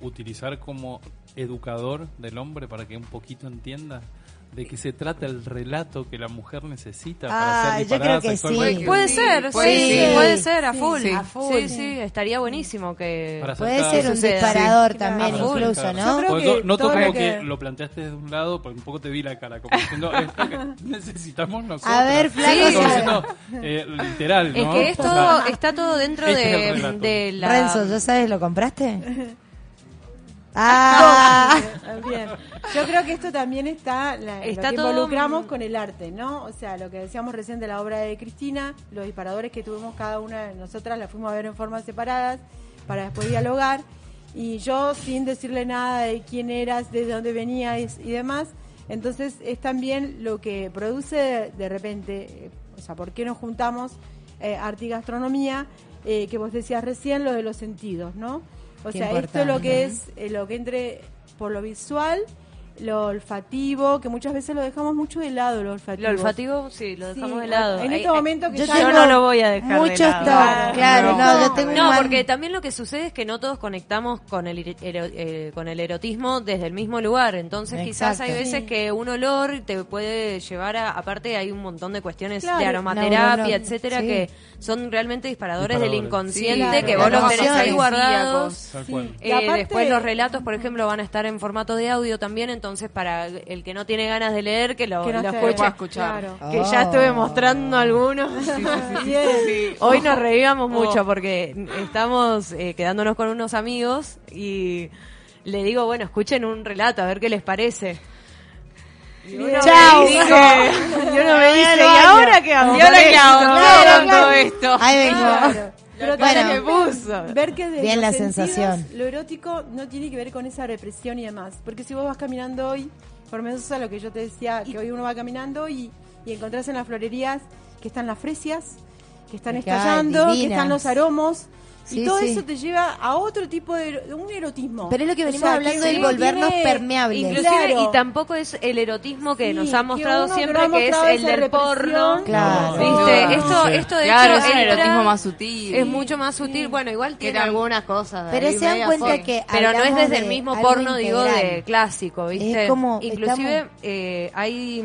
utilizar como educador del hombre para que un poquito entienda de qué se trata el relato que la mujer necesita para Ah, ser yo creo que sí. Puede ser, puede sí, ser. puede ser, a full. sí. A full. Sí, sí, estaría buenísimo que... Para Puede ser un suceda. disparador Sí, también, claro. incluso, Claro. Yo ¿no? creo que no- noto como que... que- lo planteaste de un lado, porque un poco te vi la cara, como diciendo, esto que necesitamos nosotros. A ver, Flaco, Como sí. diciendo, eh, literal, Es ¿no? que es O todo, sea, está todo dentro Este de, de la... Renzo, ¿ya sabes lo compraste? Ah, Bien. Yo creo que esto también está, la, Está lo que involucramos con el arte, ¿no? O sea, lo que decíamos recién de la obra de Cristina, los disparadores que tuvimos cada una de nosotras, la fuimos a ver en formas separadas para después dialogar. Y yo, sin decirle nada de quién eras, de dónde venías y demás, entonces es también lo que produce de, de repente, eh, o sea, ¿por qué nos juntamos eh, arte y gastronomía? Eh, que vos decías recién, lo de los sentidos, ¿no? O Qué sea, esto es lo que es eh, lo que entre por lo visual, lo olfativo, que muchas veces lo dejamos mucho de lado, lo olfativo. Lo olfativo, sí, lo Sí, dejamos de lado. En este momento que yo ya yo tengo no lo voy a dejar de lado. toques, claro, no, yo tengo un No, mal- porque también lo que sucede es que no todos conectamos con el ero- eh, con el erotismo desde el mismo lugar. Entonces, quizás hay veces Sí. que un olor te puede llevar a. Aparte, hay un montón de cuestiones Claro, de aromaterapia, etcétera, sí. que son realmente disparadores, del inconsciente Sí, que vos los tenés ahí guardados. Tal Sí. cual. Y Eh, aparte- después los relatos, por ejemplo, van a estar en formato de audio también, entonces para el que no tiene ganas de leer, que lo, que no lo te- escuche. escuchar. Claro. Que Oh. ya estuve mostrando algunos. Hoy nos reíamos Oh. mucho porque estamos eh, quedándonos con unos amigos y le digo, bueno, escuchen un relato, a ver qué les parece. Y uno me Chau. dice- y uno me dice, ¿y baño. ahora qué hago? ¿Y ahora qué esto? hago? ¿Qué Claro, claro. todo esto? Ahí vengo. Claro. Pero Bueno. también ¿Qué puso? ver que de Bien los la sentidos, sensación. Lo erótico no tiene que ver con esa represión y demás. Porque si vos vas caminando hoy, por menos a lo que yo te decía, que hoy uno va caminando y, y encontrás en las florerías que están las fresias, que están estallando, que están los aromos. Sí, y todo sí. eso te lleva a otro tipo de, un erotismo. Pero es lo que O venimos sea, hablando del volvernos tiene- permeables. Inclusive, Claro. y tampoco es el erotismo que Sí, nos ha mostrado siempre, que es el del represión. porno. Claro. ¿Viste? No, esto, esto de Claro, hecho es un erotismo más sutil. Es mucho más sutil. Bueno, igual tiene algunas cosas. Pero se dan cuenta que Pero no es desde el mismo porno, digo, de clásico, ¿viste? Es como Inclusive estamos- eh, hay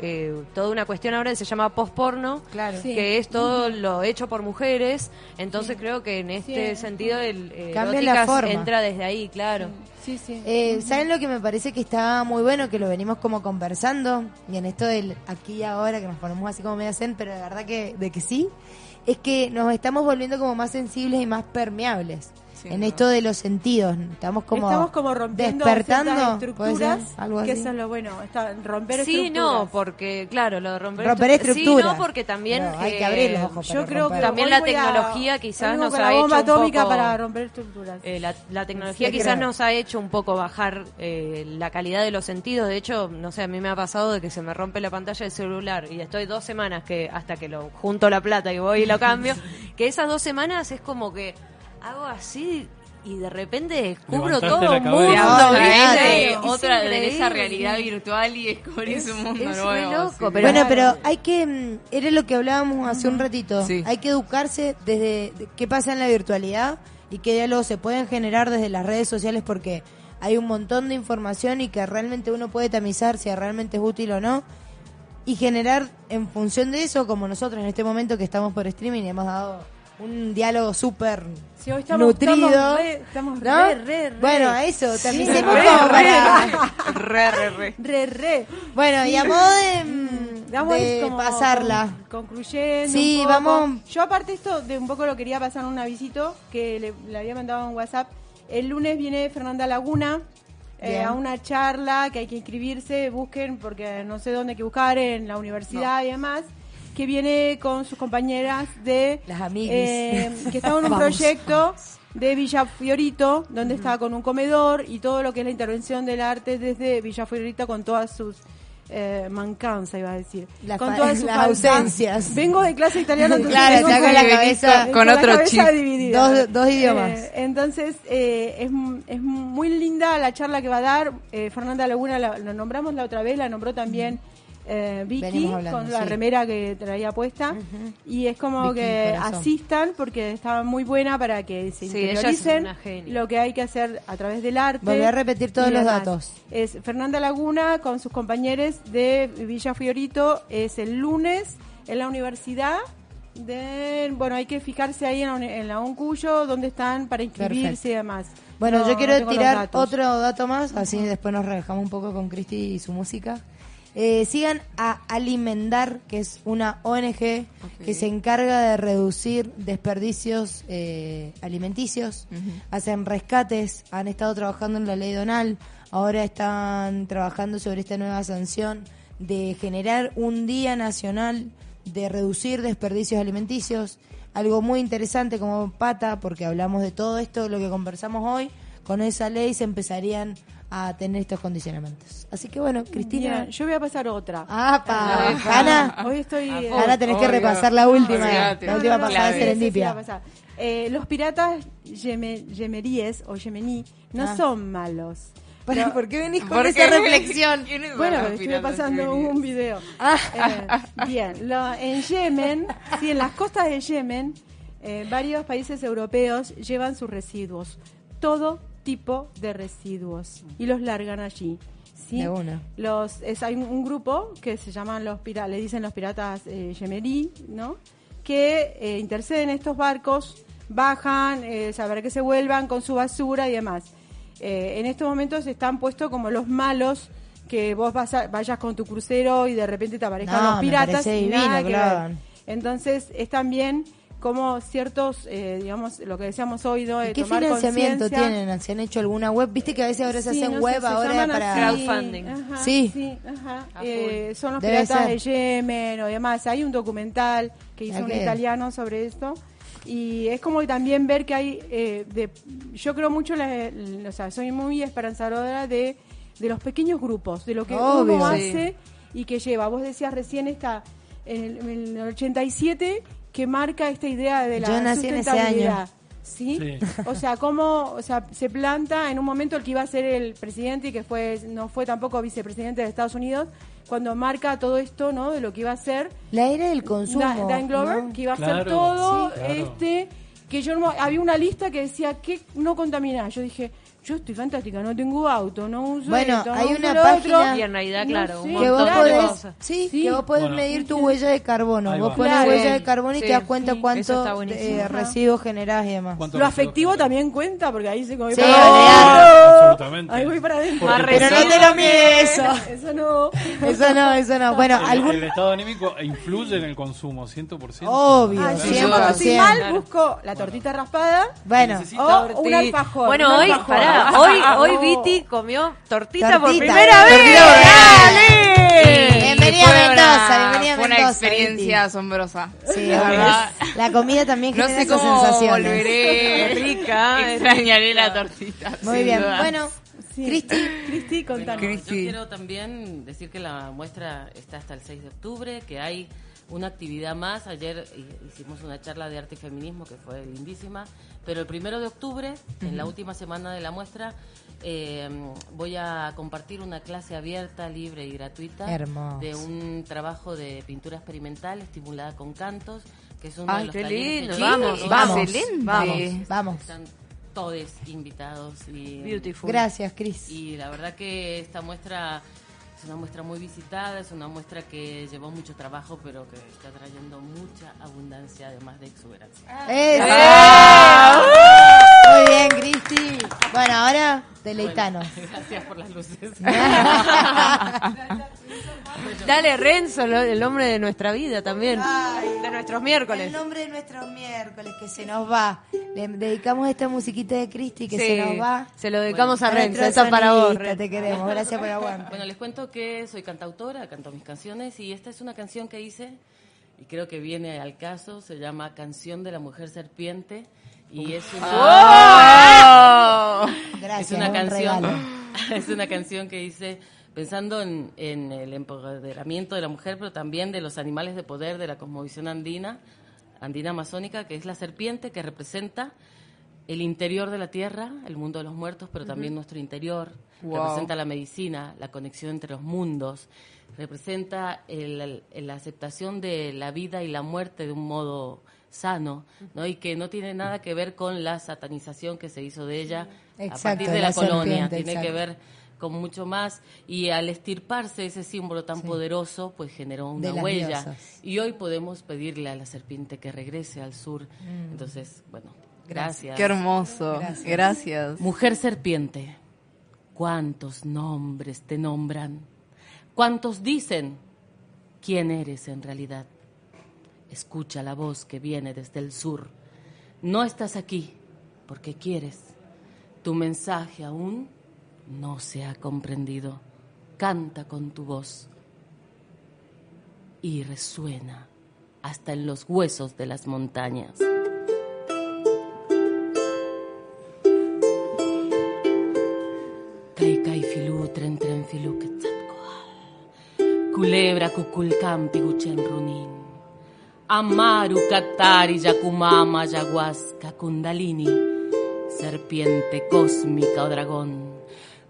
eh, toda una cuestión ahora que se llama post-porno, Claro. Que es todo lo hecho por mujeres. Entonces creo que en este Sí. sentido el eh, Cambia la forma. entra desde ahí, claro. Sí, sí. Eh, ¿Saben lo que me parece que está muy bueno? Que lo venimos como conversando. Y en esto del aquí y ahora, que nos ponemos así como medio zen, pero de verdad que, de que sí. Es que nos estamos volviendo como más sensibles y más permeables. Sí, en no. esto de los sentidos. Estamos como, Estamos como rompiendo despertando. estructuras, Algo que eso es lo bueno, está, romper Sí, estructuras. no, porque claro, lo de romper, Romper estru- estructuras. Sí, no, porque también hay que abrir los ojos. Yo creo que. También la voy a- tecnología quizás nos ha hecho un atómica poco- para romper estructuras. Eh, la, la tecnología Sí, quizás creo. nos ha hecho un poco bajar eh, la calidad de los sentidos. De hecho, no sé, a mí me ha pasado de que se me rompe la pantalla del celular y estoy dos semanas que hasta que lo junto la plata y voy y lo cambio, que esas dos semanas es como que hago así y de repente descubro Levantaste todo un mundo. ¿viste? Es otra de esa realidad virtual y descubrís un mundo es nuevo. re loco, sí. pero- bueno, pero hay que, mm, era lo que hablábamos hace un ratito, Sí. hay que educarse desde de qué pasa en la virtualidad y qué diálogos se pueden generar desde las redes sociales porque hay un montón de información y que realmente uno puede tamizar si realmente es útil o no y generar en función de eso, como nosotros en este momento que estamos por streaming y hemos dado un diálogo súper Sí, hoy estamos- nutrido. estamos re- estamos ¿no? re, re, re. Bueno, a eso, tamicemos re, como re. Re, re, re. Re, re. Bueno, y a modo de, mm, Vamos a ir de como pasarla. con- concluyendo. Sí, un poco. vamos- Yo, aparte, esto de un poco lo quería pasar un avisito que le, le había mandado en WhatsApp. El lunes viene Fernanda Laguna. eh, a una charla que hay que inscribirse, busquen porque no sé dónde hay que buscar, en la universidad y demás, que viene con sus compañeras de... Las amiguis. eh, que están en un proyecto de Villa Fiorito, donde está con un comedor y todo lo que es la intervención del arte desde Villa Fiorito con todas sus eh, mancanza, iba a decir. Las con fa- todas sus las faltas. ausencias. Vengo de clase italiana, entonces Claro, vengo con la cabeza- con con la otro cabeza chip. dividida. Dos- dos idiomas. Eh, entonces, eh, es, es muy linda la charla que va a dar. Eh, Fernanda Laguna la, la nombramos la otra vez, la nombró también eh, Vicky hablando, con la sí. remera que traía puesta. Y es como Vicky, que corazón. asistan porque está muy buena para que se Sí, interioricen lo que hay que hacer a través del arte. Volví a repetir todos los demás. datos. Es Fernanda Laguna con sus compañeros de Villa Fiorito. Es el lunes en la universidad. De, bueno, hay que fijarse ahí en en la UNCUYO donde están para inscribirse Perfecto. y demás. Bueno, No, yo quiero tirar otro dato más, así después nos relajamos un poco con Cristi y su música. Eh, sigan a Alimentar, que es una ONG que se encarga de reducir desperdicios eh, alimenticios. Hacen rescates, han estado trabajando en la ley Donal, ahora están trabajando sobre esta nueva sanción de generar un día nacional de reducir desperdicios alimenticios. Algo muy interesante como pata, porque hablamos de todo esto, lo que conversamos hoy, con esa ley se empezarían a tener estos condicionamientos. Así que bueno, Cristina. Yo voy a pasar otra. ¡Apa! Epa. Hanna, Hoy estoy. eh, Hanna tenés que repasar la última, la última No, no, no, pasada de sí, sí, serendipia. Eh, los piratas yeme- yemeríes o yemení no Ah. son malos. Pero, ¿Por qué venís con ¿Por esa qué? reflexión? ¿Quiénes son Bueno, estuve pasando un video. Ah. Eh, bien, lo- en Yemen, sí, en las costas de Yemen, eh, varios países europeos llevan sus residuos, todo tipo de residuos, y los largan allí. ¿sí? De una. Los, es, hay un, grupo que se llaman los piratas, le dicen los piratas eh, yemerí, ¿no? Que eh, interceden estos barcos, bajan, eh, para que se vuelvan con su basura y demás. Eh, en estos momentos están puestos como los malos que vos vas a- vayas con tu crucero y de repente te aparezcan No, los piratas y divino nada que lo ver. Entonces es también como ciertos, eh, digamos, lo que decíamos hoy, ¿no? De ¿Y qué tomar financiamiento tienen? ¿Se han hecho alguna web? Viste que a veces ahora se hacen no web ahora para... Crowdfunding. ajá, Sí. ajá. Eh, son los Debe piratas ser. de Yemen o demás. Hay un documental que hizo ¿A un italiano sobre esto. Y es como también ver que hay, eh, de, yo creo mucho, la- la- o sea, soy muy esperanzadora de, de los pequeños grupos, de lo que Obvio. uno Sí. hace y que lleva. Vos decías recién esta, en el, en el 87, que marca esta idea de la Yo nací en ese sustentabilidad. año. ¿Sí? Sí. O sea, cómo o sea, se planta en un momento el que iba a ser el presidente y que fue no fue tampoco vicepresidente de Estados Unidos, cuando marca todo esto, ¿no? De lo que iba a ser La era del consumo. Da- Dan Glover, ¿no? que iba a Claro, hacer todo sí, claro. este que yo no, había una lista que decía que no contaminar. Yo dije, yo estoy fantástica, no tengo auto, no uso Bueno, esto, no hay uso una lo página- otro. Y en realidad, No claro, sé, un que vos de podés, cosas. sí, Sí. que vos podés Bueno. medir tu huella de carbono. Ahí Vos va. pones Claro. huella de carbono y Sí, te das cuenta sí, cuánto eso está buenísimo. eh, residuos generás y demás. ¿Cuánto Lo afectivo también cuenta, porque ahí se come Sí, ¡Oh! Absolutamente. Ahí voy para adentro. Porque Más Pero no te lo eso. Eso no. Eso no, eso no. Bueno, el, algún... el estado anímico influye en el consumo, 100%. Obvio, Ah, sí, duda. cuando estoy mal, busco la tortita raspada Bueno, o un Torti- alfajor. Bueno, un hoy, alfajor. pará, hoy, hoy. Viti comió tortita, por Tortita, primera tortita, vez. tortita. Y Bienvenida a Mendoza, una- bienvenida a Fue una Mendoza, experiencia Viti. asombrosa. sí, La verdad. La comida también No genera sé esas cómo sensaciones. volveré. Rica, Extrañaré la tortita. Muy bien. duda. Bueno, Sí. Cristi, Cristi, Bueno, contanos. yo Cristi. quiero también decir que la muestra está hasta el 6 de octubre, que hay una actividad más. Ayer eh, hicimos una charla de arte y feminismo que fue lindísima, pero el primero de octubre, en la última semana de la muestra, eh, voy a compartir una clase abierta, libre y gratuita Hermoso. de un trabajo de pintura experimental estimulada con cantos, que es uno de Ay, los qué lindo. que- Vamos, Sí, vamos, excelente. vamos, vamos. Están todos invitados y Beautiful. Gracias, Cris. y la verdad que esta muestra es una muestra muy visitada, es una muestra que llevó mucho trabajo, pero que está trayendo mucha abundancia, además de exuberancia. ¡Eso! Cristi. Bueno, ahora deleitanos. Gracias por las luces. Dale, Renzo, lo- el nombre de nuestra vida también. de nuestros El miércoles. nombre de nuestro miércoles que se nos va. Le dedicamos esta musiquita de Cristi que Sí, se nos va. Se lo dedicamos a Renzo, nuestro esa es para vos. Renzo. Te queremos. Gracias por el aguante. Bueno, les cuento que soy cantautora, canto mis canciones y esta es una canción que hice y creo que viene al caso, se llama Canción de la Mujer Serpiente y es una... Gracias. es una un canción es una canción que hice pensando en, en el empoderamiento de la mujer pero también de los animales de poder de la cosmovisión andina andina amazónica que es la serpiente que representa el interior de la tierra el mundo de los muertos pero también nuestro interior Wow. representa la medicina la conexión entre los mundos representa la aceptación de la vida y la muerte de un modo sano, ¿no? Y que no tiene nada que ver con la satanización que se hizo de ella a partir de la, la colonia, tiene que ver con mucho más y al estirparse ese símbolo tan poderoso, pues generó una huella diosas. y hoy podemos pedirle a la serpiente que regrese al sur. Entonces, bueno, gracias. Qué hermoso. Gracias. Mujer serpiente, ¿cuántos nombres te nombran? ¿Cuántos dicen quién eres en realidad? Escucha la voz que viene desde el sur. No estás aquí porque quieres. Tu mensaje aún no se ha comprendido. Canta con tu voz y resuena hasta en los huesos de las montañas. Culebra cuculcampi. Amaru katari yakumama ayahuasca kundalini. Serpiente cósmica o dragón.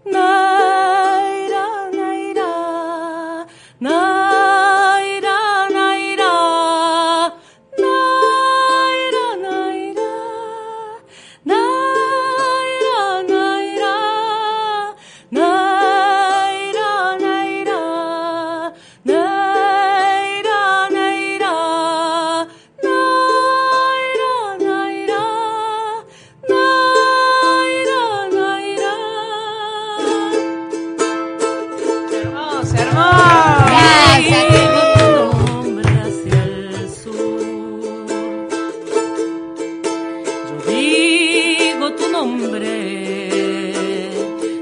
Naira, naira, naira,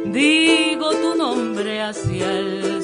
digo tu nombre hacia el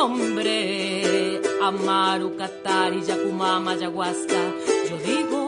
nombre. Amaru Katari Yakumama Yaguasca. Yo digo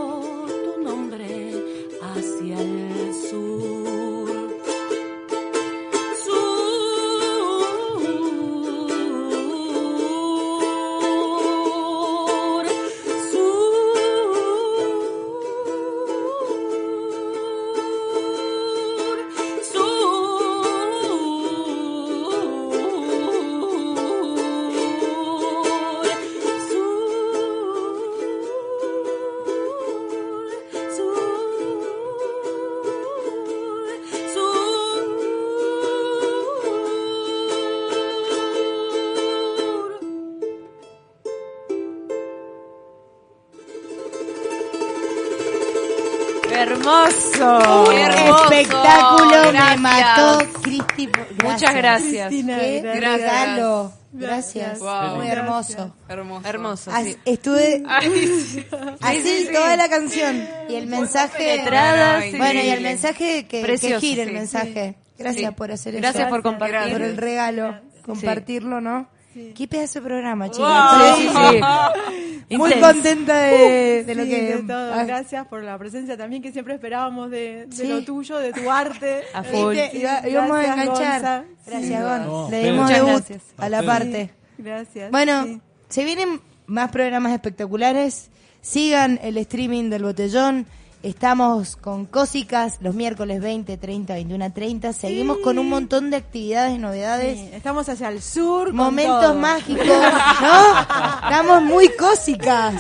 mató Cristi. Muchas gracias. Cristina, Qué gracias. regalo. Gracias. Wow. Muy hermoso. Hermoso. Hermoso. Sí. Estuve Ay, sí. así sí, sí. toda la canción y el mensaje penetrada, bueno y el mensaje que, que Precioso, gire el mensaje gracias Sí. por hacer Gracias eso por compartir. Gracias. por el regalo compartirlo no qué pedazo de programa chicos Wow. Muy contenta de, de lo Sí, que de todo. ah, Gracias por la presencia también que siempre esperábamos de, de Sí. lo tuyo, de tu arte. A full. Iba- íbamos a enganchar Gonza. gracias Sí. Gon No, le dimos Muchas debut gracias. a la parte Gracias. Bueno, sí. se vienen más programas espectaculares. Sigan el streaming del botellón. Estamos con Cósicas los miércoles 20, 30, 21, 30. Seguimos con un montón de actividades y novedades. Sí, Estamos hacia el sur. Momentos mágicos, ¿no? Estamos muy cósicas.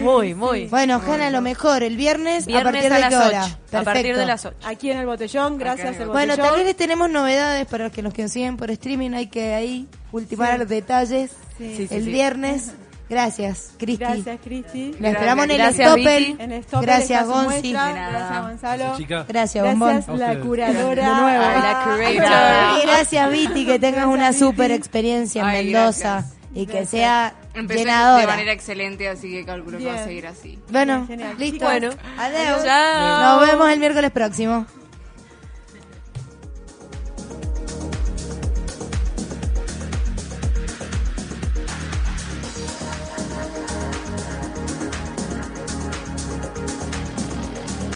Muy, muy. Bueno, Hanna, lo mejor, el viernes, a partir a de las qué hora. 8. A partir de las 8. Aquí en el botellón, gracias Bueno, botellón. también les tenemos novedades para los que nos consiguen por streaming. Hay que ahí ultimar detalles Sí. Sí, sí, el sí. viernes. Gracias, Cristi. Gracias, Cristi. La esperamos en el Gracias, Stoppel. Viti. En Stopper Gracias, Gonzi. De. Gracias, Gonzalo. Gracias, Bombón. Gracias, la curadora. De nuevo. Ah, La curator. Y gracias, Viti, que tengas Gracias, una super experiencia en Ay, Mendoza gracias. y que Gracias. sea Empecé de llenadora. manera excelente, así que calculo que va a seguir así. Bueno, Genial. listo. Bueno. Adiós. Chao. Nos vemos el miércoles próximo.